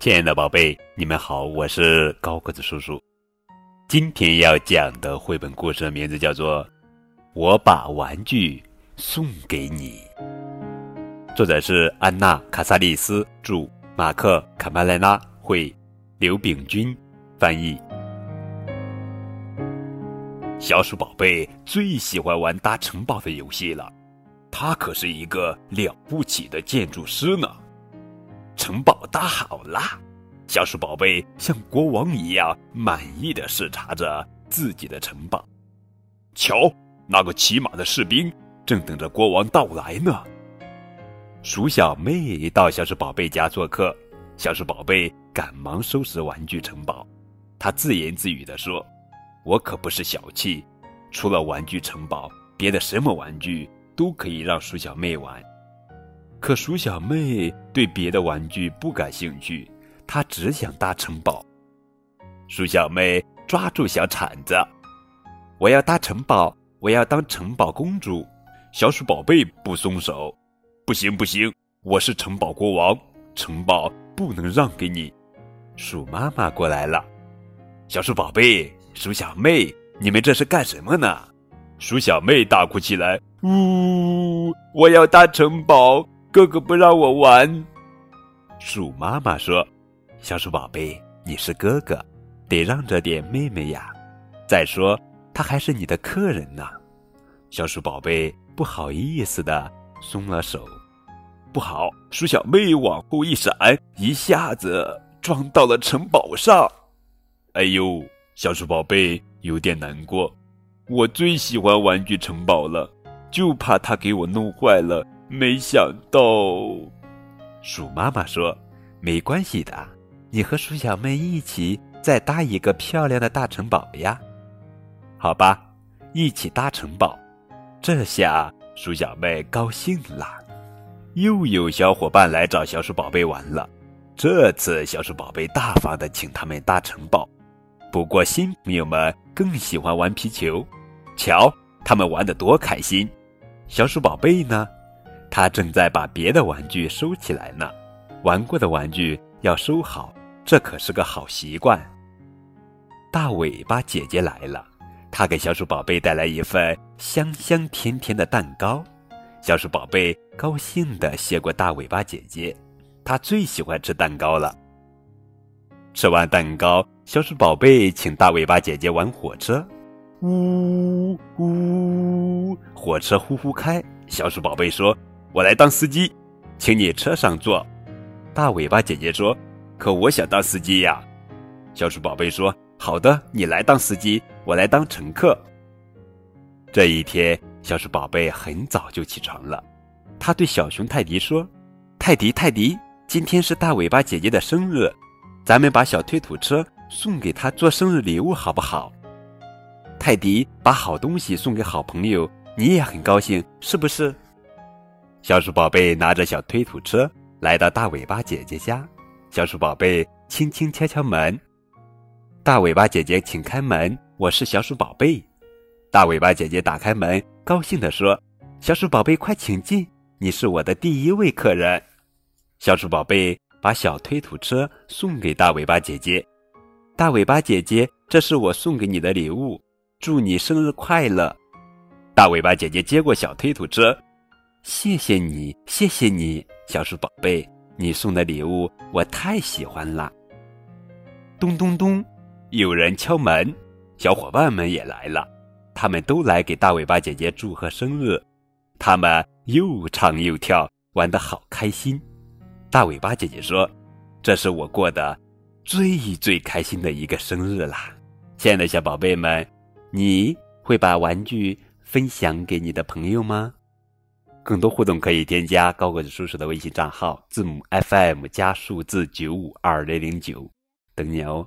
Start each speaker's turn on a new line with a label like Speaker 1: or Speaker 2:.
Speaker 1: 亲爱的宝贝，你们好，我是高个子叔叔。今天要讲的绘本故事的名字叫做《我把玩具送给你》，作者是安娜·卡萨利斯，著，马克·卡麦莱拉绘，刘炳军翻译。小鼠宝贝最喜欢玩搭城堡的游戏了，他可是一个了不起的建筑师呢。城堡搭好了，小鼠宝贝像国王一样满意的视察着自己的城堡。瞧，那个骑马的士兵正等着国王到来呢。鼠小妹到小鼠宝贝家做客，小鼠宝贝赶忙收拾玩具城堡。他自言自语地说：“我可不是小气，除了玩具城堡，别的什么玩具都可以让鼠小妹玩。”可鼠小妹对别的玩具不感兴趣，她只想搭城堡。鼠小妹抓住小铲子，我要搭城堡，我要当城堡公主。小鼠宝贝不松手，不行不行，我是城堡国王，城堡不能让给你。鼠妈妈过来了，小鼠宝贝，鼠小妹，你们这是干什么呢？鼠小妹大哭起来，呜，我要搭城堡。哥哥不让我玩，鼠妈妈说：“小鼠宝贝，你是哥哥，得让着点妹妹呀。再说，他还是你的客人呢。”小鼠宝贝不好意思的松了手。不好，鼠小妹往后一闪，一下子撞到了城堡上。哎呦，小鼠宝贝有点难过。我最喜欢玩具城堡了，就怕它给我弄坏了。没想到，鼠妈妈说：“没关系的，你和鼠小妹一起再搭一个漂亮的大城堡呀。”好吧，一起搭城堡，这下鼠小妹高兴了，又有小伙伴来找小鼠宝贝玩了。这次小鼠宝贝大方的请他们搭城堡，不过新朋友们更喜欢玩皮球，瞧他们玩的多开心。小鼠宝贝呢？他正在把别的玩具收起来呢，玩过的玩具要收好，这可是个好习惯。大尾巴姐姐来了，她给小鼠宝贝带来一份香香甜甜的蛋糕。小鼠宝贝高兴地谢过大尾巴姐姐，她最喜欢吃蛋糕了。吃完蛋糕，小鼠宝贝请大尾巴姐姐玩火车，呜呜，火车呼呼开。小鼠宝贝说。我来当司机，请你车上坐。大尾巴姐姐说：“可我想当司机呀。”小鼠宝贝说：“好的，你来当司机，我来当乘客。”这一天，小鼠宝贝很早就起床了。他对小熊泰迪说：“泰迪，泰迪，今天是大尾巴姐姐的生日，咱们把小推土车送给她做生日礼物，好不好？”泰迪把好东西送给好朋友，你也很高兴，是不是？小鼠宝贝拿着小推土车来到大尾巴姐姐家，小鼠宝贝轻轻敲敲门。大尾巴姐姐，请开门，我是小鼠宝贝。大尾巴姐姐打开门，高兴地说：“小鼠宝贝，快请进，你是我的第一位客人。”小鼠宝贝把小推土车送给大尾巴姐姐。大尾巴姐姐，这是我送给你的礼物，祝你生日快乐。大尾巴姐姐接过小推土车。谢谢你，谢谢你，小鼠宝贝，你送的礼物我太喜欢了。咚咚咚，有人敲门，小伙伴们也来了，他们都来给大尾巴姐姐祝贺生日，他们又唱又跳，玩得好开心。大尾巴姐姐说：“这是我过的最最开心的一个生日啦！”亲爱的小宝贝们，你会把玩具分享给你的朋友吗？更多互动可以添加高个子叔叔的微信账号，字母 FM 加数字九五二零零九，等你哦。